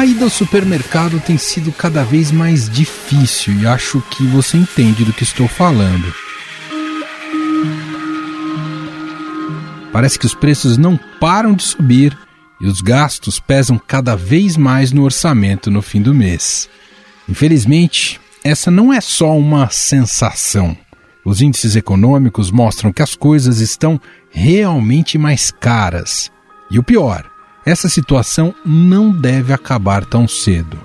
A ida ao supermercado tem sido cada vez mais difícil e acho que você entende do que estou falando. Parece que os preços não param de subir e os gastos pesam cada vez mais no orçamento no fim do mês. Infelizmente, essa não é só uma sensação. Os índices econômicos mostram que as coisas estão realmente mais caras. E o pior, essa situação não deve acabar tão cedo.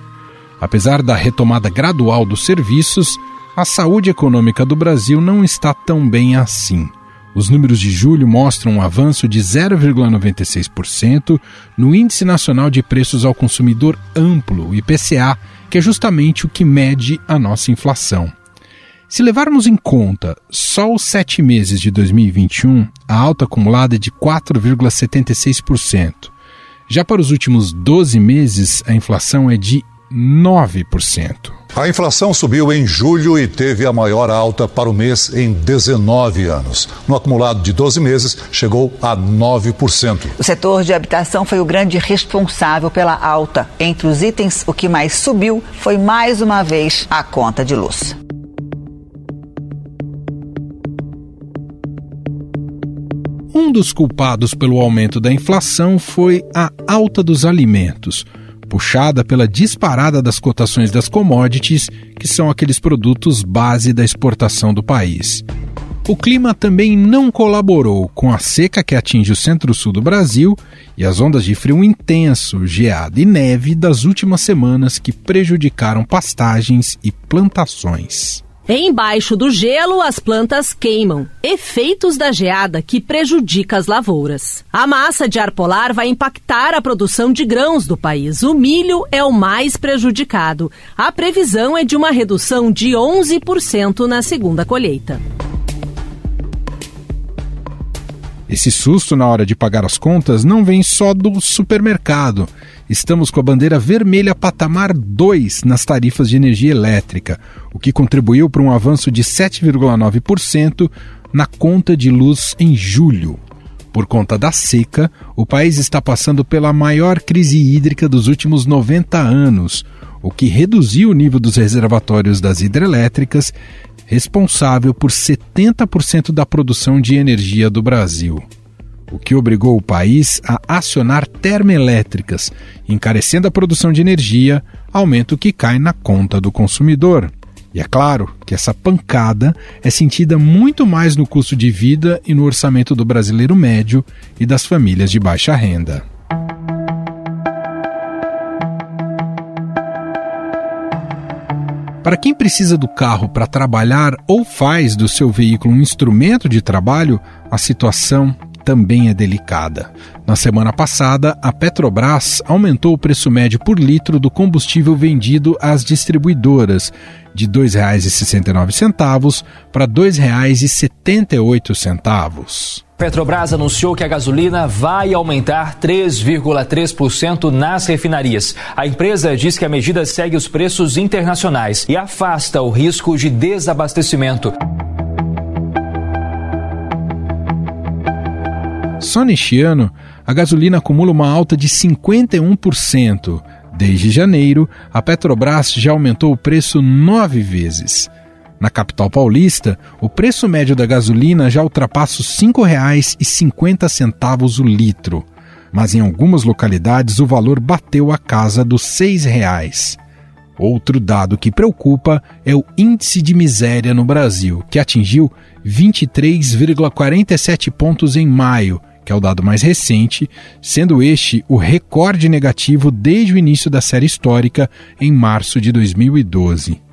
Apesar da retomada gradual dos serviços, a saúde econômica do Brasil não está tão bem assim. Os números de julho mostram um avanço de 0,96% no Índice Nacional de Preços ao Consumidor Amplo, IPCA, que é justamente o que mede a nossa inflação. Se levarmos em conta só os sete meses de 2021, a alta acumulada é de 4,76%. Já para os últimos 12 meses, a inflação é de 9%. A inflação subiu em julho e teve a maior alta para o mês em 19 anos. No acumulado de 12 meses, chegou a 9%. O setor de habitação foi o grande responsável pela alta. Entre os itens, o que mais subiu foi mais uma vez a conta de luz. Um dos culpados pelo aumento da inflação foi a alta dos alimentos puxada pela disparada das cotações das commodities, que são aqueles produtos base da exportação do país. O clima também não colaborou com a seca que atinge o centro-sul do Brasil e as ondas de frio intenso, geada e neve das últimas semanas que prejudicaram pastagens e plantações. Embaixo do gelo, as plantas queimam, efeitos da geada que prejudica as lavouras. A massa de ar polar vai impactar a produção de grãos do país. O milho é o mais prejudicado. A previsão é de uma redução de 11% na segunda colheita. Esse susto na hora de pagar as contas não vem só do supermercado estamos com a bandeira vermelha patamar 2 nas tarifas de energia elétrica, o que contribuiu para um avanço de 7,9% na conta de luz em julho. Por conta da seca, o país está passando pela maior crise hídrica dos últimos 90 anos, o que reduziu o nível dos reservatórios das hidrelétricas, responsável por 70% da produção de energia do Brasil o que obrigou o país a acionar termoelétricas, encarecendo a produção de energia, aumento que cai na conta do consumidor. E é claro que essa pancada é sentida muito mais no custo de vida e no orçamento do brasileiro médio e das famílias de baixa renda. Para quem precisa do carro para trabalhar ou faz do seu veículo um instrumento de trabalho, a situação também é delicada. Na semana passada, a Petrobras aumentou o preço médio por litro do combustível vendido às distribuidoras de R$ 2,69 para R$ 2,78. Petrobras anunciou que a gasolina vai aumentar 3,3% nas refinarias. A empresa diz que a medida segue os preços internacionais e afasta o risco de desabastecimento. Só neste ano, a gasolina acumula uma alta de 51%. Desde janeiro, a Petrobras já aumentou o preço nove vezes. Na capital paulista, o preço médio da gasolina já ultrapassa os R$ 5,50 o litro, mas em algumas localidades o valor bateu a casa dos R$ 6,00. Outro dado que preocupa é o índice de miséria no Brasil, que atingiu 23,47 pontos em maio, que é o dado mais recente, sendo este o recorde negativo desde o início da série histórica em março de 2012.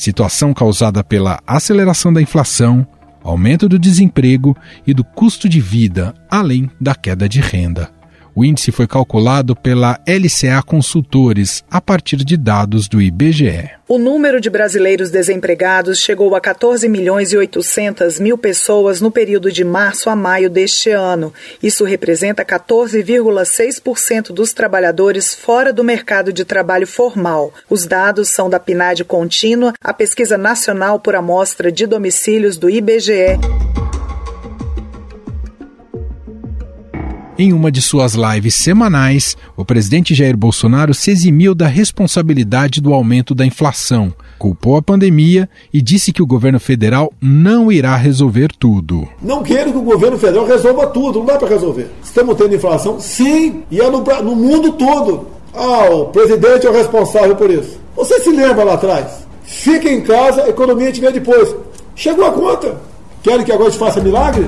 Situação causada pela aceleração da inflação, aumento do desemprego e do custo de vida, além da queda de renda. O índice foi calculado pela LCA Consultores a partir de dados do IBGE. O número de brasileiros desempregados chegou a 14 milhões e 800 mil pessoas no período de março a maio deste ano. Isso representa 14,6% dos trabalhadores fora do mercado de trabalho formal. Os dados são da PNAD contínua, a pesquisa nacional por amostra de domicílios do IBGE. Em uma de suas lives semanais, o presidente Jair Bolsonaro se eximiu da responsabilidade do aumento da inflação, culpou a pandemia e disse que o governo federal não irá resolver tudo. Não quero que o governo federal resolva tudo, não dá para resolver. Estamos tendo inflação? Sim, e é no, no mundo todo. Ah, o presidente é o responsável por isso. Você se lembra lá atrás? Fica em casa, a economia gente vê depois. Chegou a conta. Querem que agora gente faça milagre?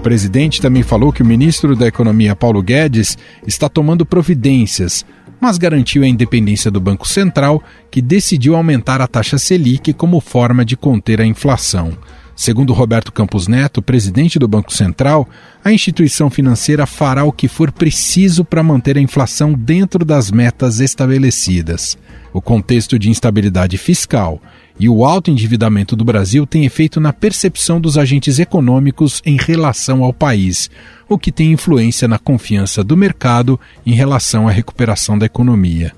O presidente também falou que o ministro da Economia, Paulo Guedes, está tomando providências, mas garantiu a independência do Banco Central, que decidiu aumentar a taxa Selic como forma de conter a inflação. Segundo Roberto Campos Neto, presidente do Banco Central, a instituição financeira fará o que for preciso para manter a inflação dentro das metas estabelecidas. O contexto de instabilidade fiscal e o alto endividamento do Brasil tem efeito na percepção dos agentes econômicos em relação ao país, o que tem influência na confiança do mercado em relação à recuperação da economia.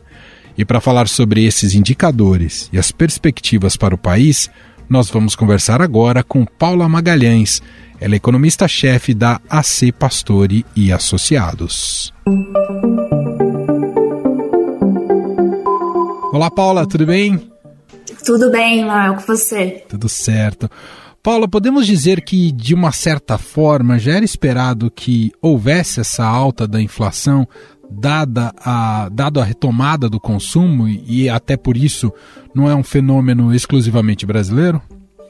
E para falar sobre esses indicadores e as perspectivas para o país, nós vamos conversar agora com Paula Magalhães. Ela é economista-chefe da AC Pastore e Associados. Olá, Paula, tudo bem? Tudo bem, Noel, com você? Tudo certo. Paula, podemos dizer que, de uma certa forma, já era esperado que houvesse essa alta da inflação, dada a, dado a retomada do consumo, e até por isso não é um fenômeno exclusivamente brasileiro?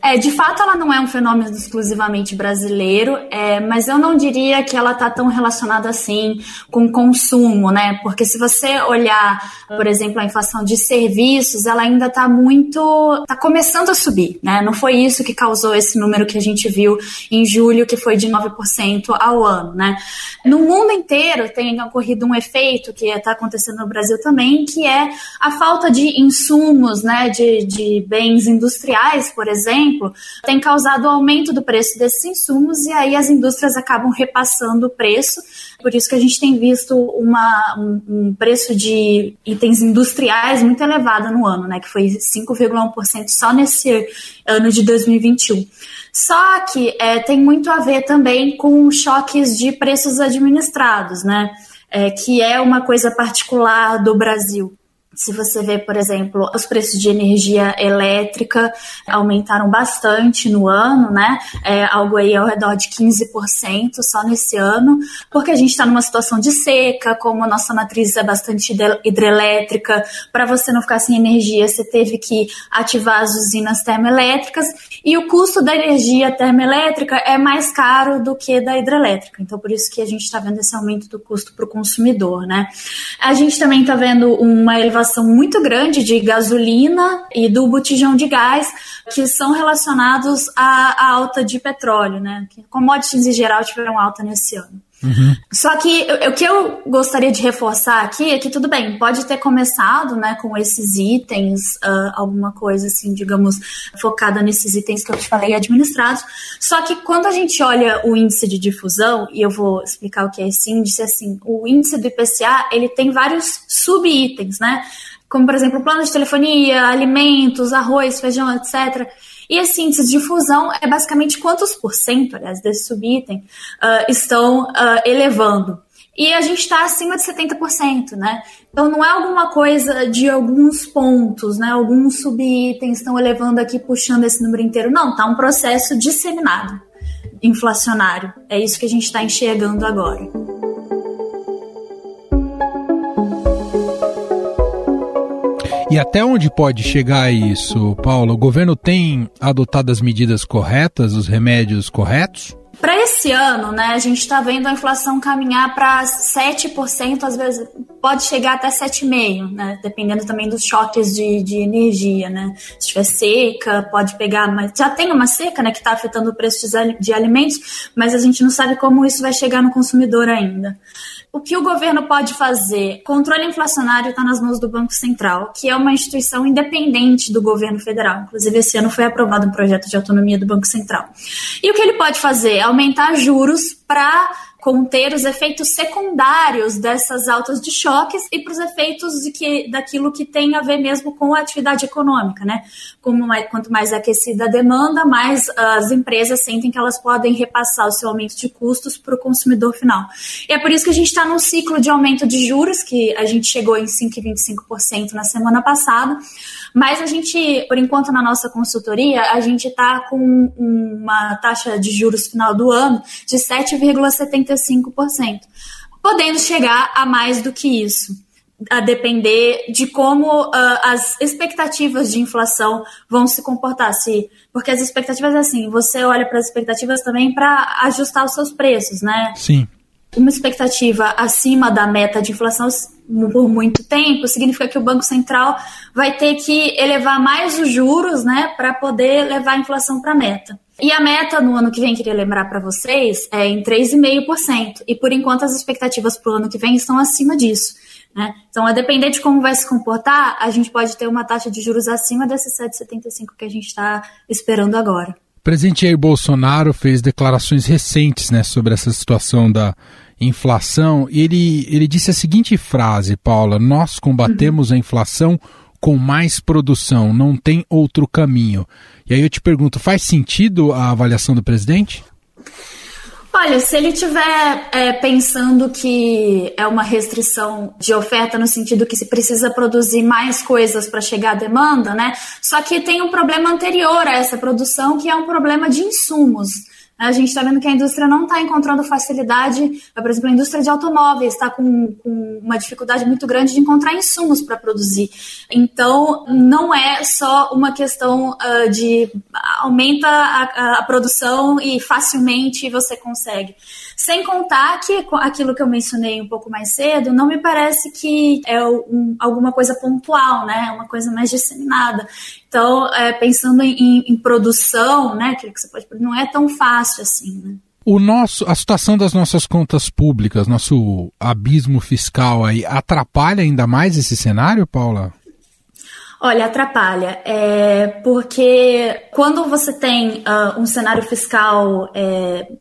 É, de fato, ela não é um fenômeno exclusivamente brasileiro, é, mas eu não diria que ela está tão relacionada assim com consumo, né? Porque se você olhar, por exemplo, a inflação de serviços, ela ainda está muito. está começando a subir, né? Não foi isso que causou esse número que a gente viu em julho, que foi de 9% ao ano, né? No mundo inteiro tem ocorrido um efeito que está acontecendo no Brasil também, que é a falta de insumos, né? De, de bens industriais, por exemplo exemplo, tem causado o aumento do preço desses insumos e aí as indústrias acabam repassando o preço. Por isso que a gente tem visto uma, um, um preço de itens industriais muito elevado no ano, né, que foi 5,1% só nesse ano de 2021. Só que é, tem muito a ver também com choques de preços administrados, né? É, que é uma coisa particular do Brasil. Se você vê, por exemplo, os preços de energia elétrica aumentaram bastante no ano, né? É algo aí ao redor de 15% só nesse ano, porque a gente está numa situação de seca, como a nossa matriz é bastante hidrelétrica, para você não ficar sem energia, você teve que ativar as usinas termoelétricas, e o custo da energia termoelétrica é mais caro do que da hidrelétrica. Então, por isso que a gente está vendo esse aumento do custo para o consumidor, né? A gente também está vendo uma elevação elevação muito grande de gasolina e do botijão de gás, que são relacionados à, à alta de petróleo, né? Commodities em geral tiveram alta nesse ano. Uhum. Só que o que eu gostaria de reforçar aqui é que tudo bem, pode ter começado, né, com esses itens, uh, alguma coisa assim, digamos, focada nesses itens que eu te falei administrados. Só que quando a gente olha o índice de difusão, e eu vou explicar o que é esse índice, assim, o índice do IPCA, ele tem vários subitens, né? Como, por exemplo, plano de telefonia, alimentos, arroz, feijão, etc. E esse índice de fusão é basicamente quantos por cento, aliás, desse subitem uh, estão uh, elevando. E a gente está acima de 70%, né? Então não é alguma coisa de alguns pontos, né? Alguns subitens estão elevando aqui, puxando esse número inteiro. Não, tá um processo disseminado, inflacionário. É isso que a gente está enxergando agora. E até onde pode chegar isso, Paulo? O governo tem adotado as medidas corretas, os remédios corretos? Para esse ano, né, a gente está vendo a inflação caminhar para 7%, às vezes pode chegar até 7,5%, né, dependendo também dos choques de, de energia. Né. Se tiver seca, pode pegar, mas já tem uma seca né, que está afetando o preço de alimentos, mas a gente não sabe como isso vai chegar no consumidor ainda. O que o governo pode fazer? Controle inflacionário está nas mãos do Banco Central, que é uma instituição independente do governo federal. Inclusive, esse ano foi aprovado um projeto de autonomia do Banco Central. E o que ele pode fazer? Aumentar juros para conter os efeitos secundários dessas altas de choques e para os efeitos de que, daquilo que tem a ver mesmo com a atividade econômica, né? Como mais, quanto mais aquecida a demanda, mais as empresas sentem que elas podem repassar o seu aumento de custos para o consumidor final. E é por isso que a gente está num ciclo de aumento de juros, que a gente chegou em 5,25% na semana passada, mas a gente, por enquanto, na nossa consultoria, a gente está com uma taxa de juros final do ano de 7,75%, podendo chegar a mais do que isso a depender de como uh, as expectativas de inflação vão se comportar. Se, porque as expectativas, assim, você olha para as expectativas também para ajustar os seus preços, né? Sim. Uma expectativa acima da meta de inflação por muito tempo significa que o Banco Central vai ter que elevar mais os juros, né, para poder levar a inflação para a meta. E a meta no ano que vem, queria lembrar para vocês, é em 3,5%. E por enquanto as expectativas para o ano que vem estão acima disso. Né? Então, a depender de como vai se comportar, a gente pode ter uma taxa de juros acima desses 7,75 que a gente está esperando agora. O presidente Jair Bolsonaro fez declarações recentes né, sobre essa situação da inflação ele, ele disse a seguinte frase, Paula: Nós combatemos a inflação com mais produção, não tem outro caminho. E aí eu te pergunto, faz sentido a avaliação do presidente? Olha, se ele estiver é, pensando que é uma restrição de oferta no sentido que se precisa produzir mais coisas para chegar à demanda, né? Só que tem um problema anterior a essa produção, que é um problema de insumos. A gente está vendo que a indústria não está encontrando facilidade, por exemplo, a indústria de automóveis está com, com, uma dificuldade muito grande de encontrar insumos para produzir. Então, não é só uma questão uh, de aumenta a, a, produção e facilmente você consegue. Sem contar que aquilo que eu mencionei um pouco mais cedo, não me parece que é um, alguma coisa pontual, né? É uma coisa mais disseminada. Então, é, pensando em, em, produção, né, que você pode, não é tão fácil assim, né? O nosso, a situação das nossas contas públicas, nosso abismo fiscal aí, atrapalha ainda mais esse cenário, Paula? Olha, atrapalha, é, porque quando você tem uh, um cenário fiscal é,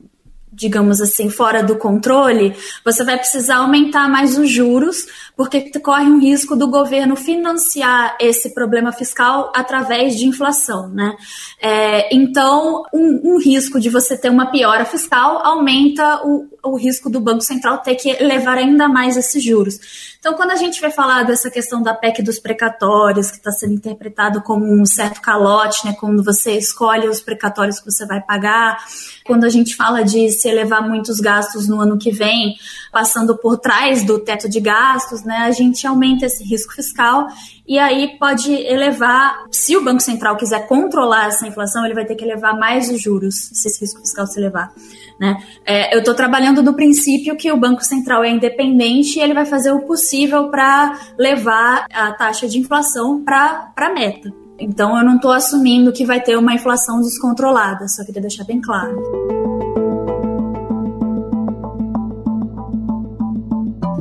digamos assim, fora do controle, você vai precisar aumentar mais os juros, porque corre um risco do governo financiar esse problema fiscal através de inflação, né? É, então, um, um, risco de você ter uma piora fiscal aumenta o, o risco do Banco Central ter que levar ainda mais esses juros. Então, quando a gente vai falar dessa questão da PEC dos precatórios, que está sendo interpretado como um certo calote, né, quando você escolhe os precatórios que você vai pagar, quando a gente fala de se elevar muitos gastos no ano que vem, passando por trás do teto de gastos, né, a gente aumenta esse risco fiscal e aí pode elevar, se o Banco Central quiser controlar essa inflação, ele vai ter que elevar mais os juros, se esse risco fiscal se elevar. Né? É, eu estou trabalhando no princípio que o Banco Central é independente e ele vai fazer o possível para levar a taxa de inflação para a meta. Então eu não estou assumindo que vai ter uma inflação descontrolada, só queria deixar bem claro.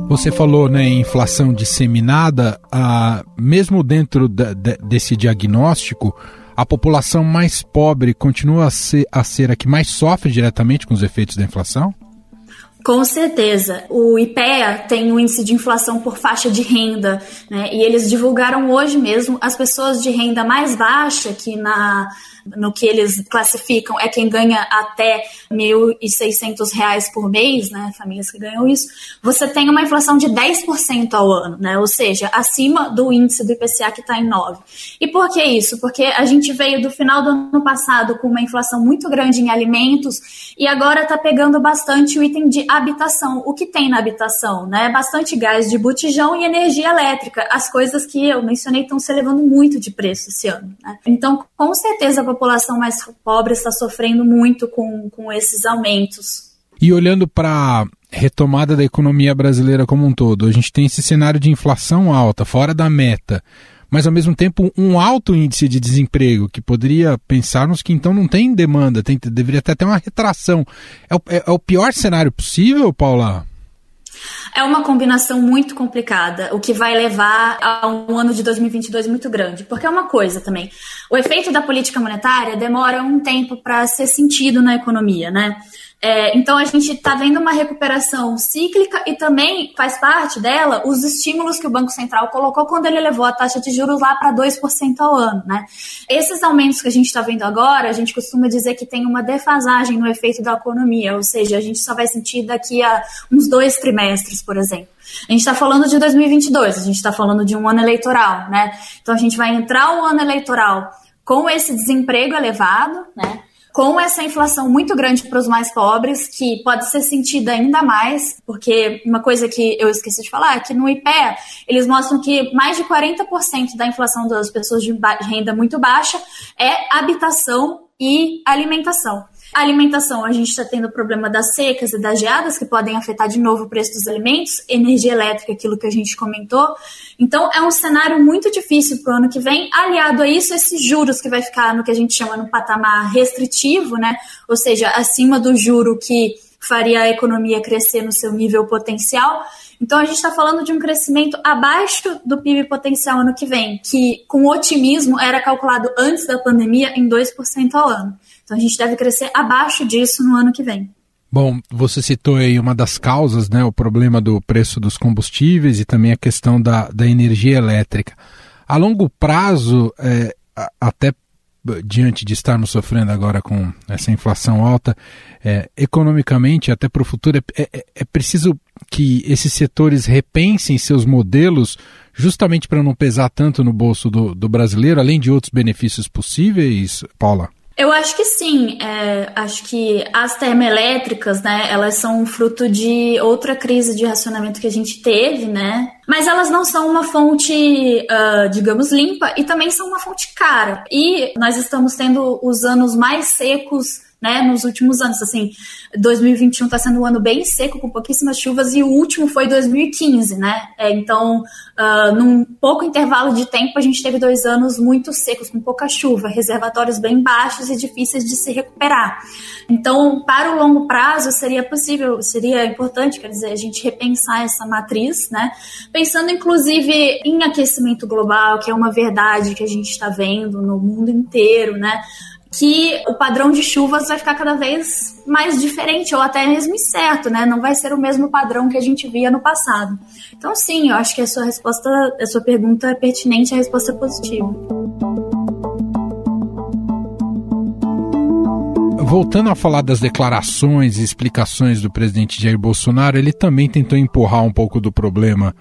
Você falou né, em inflação disseminada, ah, mesmo dentro da, de, desse diagnóstico, a população mais pobre continua a ser, a ser a que mais sofre diretamente com os efeitos da inflação? Com certeza. O IPEA tem um índice de inflação por faixa de renda, né? E eles divulgaram hoje mesmo as pessoas de renda mais baixa, que na no que eles classificam é quem ganha até R$ 1.600 por mês, né, famílias que ganham isso, você tem uma inflação de 10% ao ano, né, ou seja, acima do índice do IPCA que está em 9%. E por que isso? Porque a gente veio do final do ano passado com uma inflação muito grande em alimentos e agora está pegando bastante o item de habitação. O que tem na habitação? Né? Bastante gás de botijão e energia elétrica. As coisas que eu mencionei estão se elevando muito de preço esse ano. Né? Então, com certeza, população mais pobre está sofrendo muito com, com esses aumentos. E olhando para retomada da economia brasileira como um todo, a gente tem esse cenário de inflação alta, fora da meta, mas ao mesmo tempo um alto índice de desemprego, que poderia pensarmos que então não tem demanda, tem, deveria até ter uma retração. É o, é, é o pior cenário possível, Paula? É uma combinação muito complicada, o que vai levar a um ano de 2022 muito grande. Porque é uma coisa também, o efeito da política monetária demora um tempo para ser sentido na economia, né? É, então a gente está vendo uma recuperação cíclica e também faz parte dela os estímulos que o Banco Central colocou quando ele levou a taxa de juros lá para 2% ao ano. Né? Esses aumentos que a gente está vendo agora, a gente costuma dizer que tem uma defasagem no efeito da economia, ou seja, a gente só vai sentir daqui a uns dois trimestres, por exemplo. A gente está falando de 2022, a gente está falando de um ano eleitoral, né? Então a gente vai entrar o ano eleitoral com esse desemprego elevado, né? Com essa inflação muito grande para os mais pobres, que pode ser sentida ainda mais, porque uma coisa que eu esqueci de falar é que no IPEA eles mostram que mais de 40% da inflação das pessoas de renda muito baixa é habitação e alimentação. A alimentação, a gente está tendo o problema das secas e das geadas, que podem afetar de novo o preço dos alimentos, energia elétrica, aquilo que a gente comentou. Então, é um cenário muito difícil para o ano que vem. Aliado a isso, esses juros que vai ficar no que a gente chama no patamar restritivo, né? Ou seja, acima do juro que faria a economia crescer no seu nível potencial. Então a gente está falando de um crescimento abaixo do PIB potencial ano que vem, que com otimismo era calculado antes da pandemia em 2% ao ano. Então a gente deve crescer abaixo disso no ano que vem. Bom, você citou aí uma das causas, né, o problema do preço dos combustíveis e também a questão da, da energia elétrica. A longo prazo, é, até diante de estarmos sofrendo agora com essa inflação alta, é, economicamente, até para o futuro, é, é, é, preciso que esses setores repensem seus modelos justamente para não pesar tanto no bolso do, do brasileiro, além de outros benefícios possíveis, Paula? Eu acho que sim. É, acho que as termoelétricas, né, elas são fruto de outra crise de racionamento que a gente teve, né? Mas elas não são uma fonte, uh, digamos, limpa e também são uma fonte cara. E nós estamos tendo os anos mais secos né, nos últimos anos. Assim, 2021 está sendo um ano bem seco, com pouquíssimas chuvas, e o último foi 2015, né? É, então, uh, num pouco intervalo de tempo, a gente teve dois anos muito secos, com pouca chuva, reservatórios bem baixos e difíceis de se recuperar. Então, para o longo prazo, seria possível, seria importante, quer dizer, a gente repensar essa matriz, né? Pensando, inclusive, em aquecimento global, que é uma verdade que a gente está vendo no mundo inteiro, né? Que o padrão de chuvas vai ficar cada vez mais diferente ou até mesmo incerto, né? Não vai ser o mesmo padrão que a gente via no passado. Então, sim, eu acho que a sua resposta, a sua pergunta é pertinente, a resposta é positiva. Voltando a falar das declarações e explicações do presidente Jair Bolsonaro, ele também tentou empurrar um pouco do problema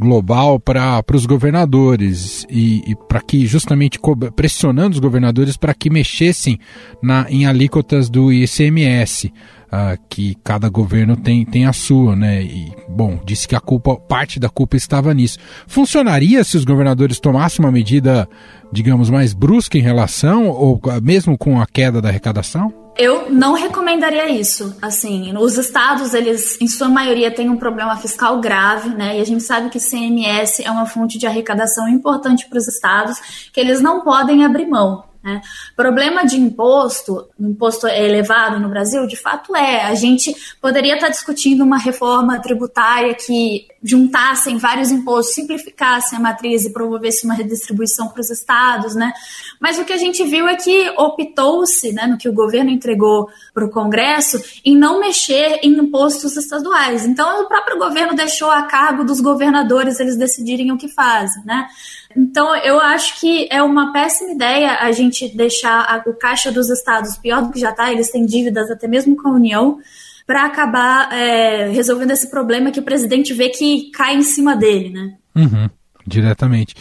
global para os governadores e, e para que justamente pressionando os governadores para que mexessem na, em alíquotas do ICMS. Uh, que cada governo tem, tem a sua, né? E, bom, disse que a culpa, parte da culpa estava nisso. Funcionaria se os governadores tomassem uma medida, digamos, mais brusca em relação, ou mesmo com a queda da arrecadação? Eu não recomendaria isso. Assim, os estados, eles, em sua maioria, têm um problema fiscal grave, né? E a gente sabe que CMS é uma fonte de arrecadação importante para os estados, que eles não podem abrir mão. Né? Problema de imposto, imposto elevado no Brasil, de fato é. A gente poderia estar discutindo uma reforma tributária que juntassem vários impostos, simplificassem a matriz e promovesse uma redistribuição para os estados, né? Mas o que a gente viu é que optou-se, né, no que o governo entregou para o Congresso, em não mexer em impostos estaduais. Então, o próprio governo deixou a cargo dos governadores eles decidirem o que fazem, né? Então, eu acho que é uma péssima ideia a gente deixar a, o caixa dos estados pior do que já está, eles têm dívidas até mesmo com a União, para acabar é, resolvendo esse problema que o presidente vê que cai em cima dele, né? Uhum, diretamente.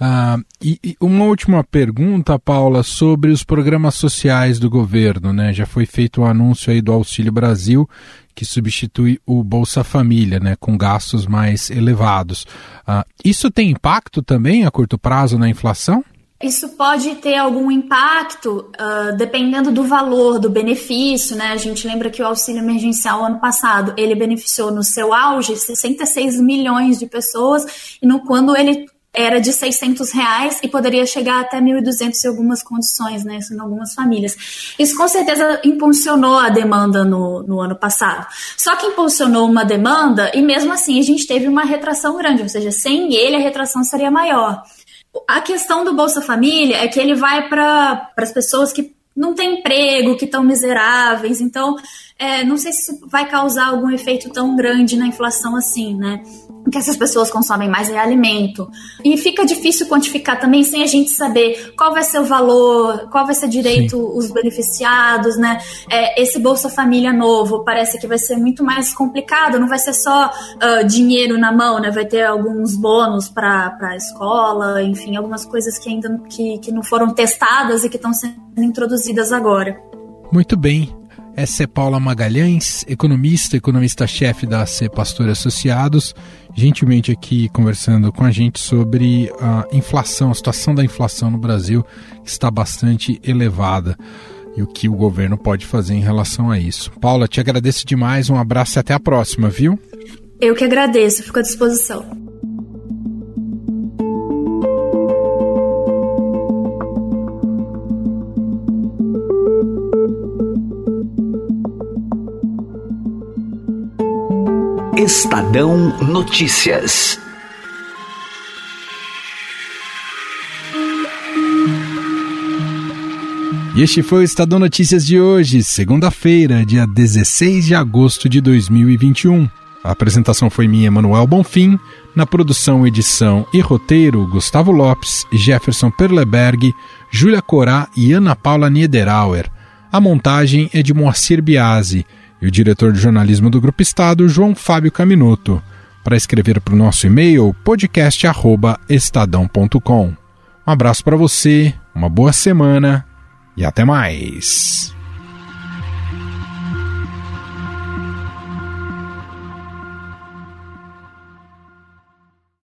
Ah, e, e, uma última pergunta, Paula, sobre os programas sociais do governo, né? Já foi feito o um anúncio aí do Auxílio Brasil, que substitui o Bolsa Família, né? Com gastos mais elevados. Ah, isso tem impacto também a curto prazo na inflação? Isso pode ter algum impacto uh, dependendo do valor, do benefício, né? A gente lembra que o auxílio emergencial ano passado ele beneficiou no seu auge 66 milhões de pessoas e no quando ele era de 600 reais e poderia chegar até 1.200 em algumas condições, né, em algumas famílias. Isso com certeza impulsionou a demanda no, no ano passado. Só que impulsionou uma demanda e mesmo assim a gente teve uma retração grande, ou seja, sem ele a retração seria maior. A questão do Bolsa Família é que ele vai para as pessoas que não têm emprego, que estão miseráveis. Então, é, não sei se isso vai causar algum efeito tão grande na inflação assim, né? O que essas pessoas consomem mais é alimento. E fica difícil quantificar também sem a gente saber qual vai ser o valor, qual vai ser direito Sim. os beneficiados, né? É, esse Bolsa Família novo parece que vai ser muito mais complicado, não vai ser só uh, dinheiro na mão, né? Vai ter alguns bônus para a escola, enfim, algumas coisas que ainda que, que não foram testadas e que estão sendo introduzidas agora. Muito bem. Essa é Paula Magalhães, economista, economista-chefe da AC Pastor Associados, gentilmente aqui conversando com a gente sobre a inflação, a situação da inflação no Brasil, que está bastante elevada e o que o governo pode fazer em relação a isso. Paula, te agradeço demais, um abraço e até a próxima, viu? Eu que agradeço, fico à disposição. Estadão Notícias. E este foi o Estadão Notícias de hoje, segunda-feira, dia 16 de agosto de 2021. A apresentação foi minha, Manuel Bonfim. Na produção, edição e roteiro, Gustavo Lopes, Jefferson Perleberg, Júlia Corá e Ana Paula Niederauer. A montagem é de Moacir Biasi e o diretor de jornalismo do Grupo Estado, João Fábio Caminuto, para escrever para o nosso e-mail podcast@estadão.com. Um abraço para você, uma boa semana e até mais.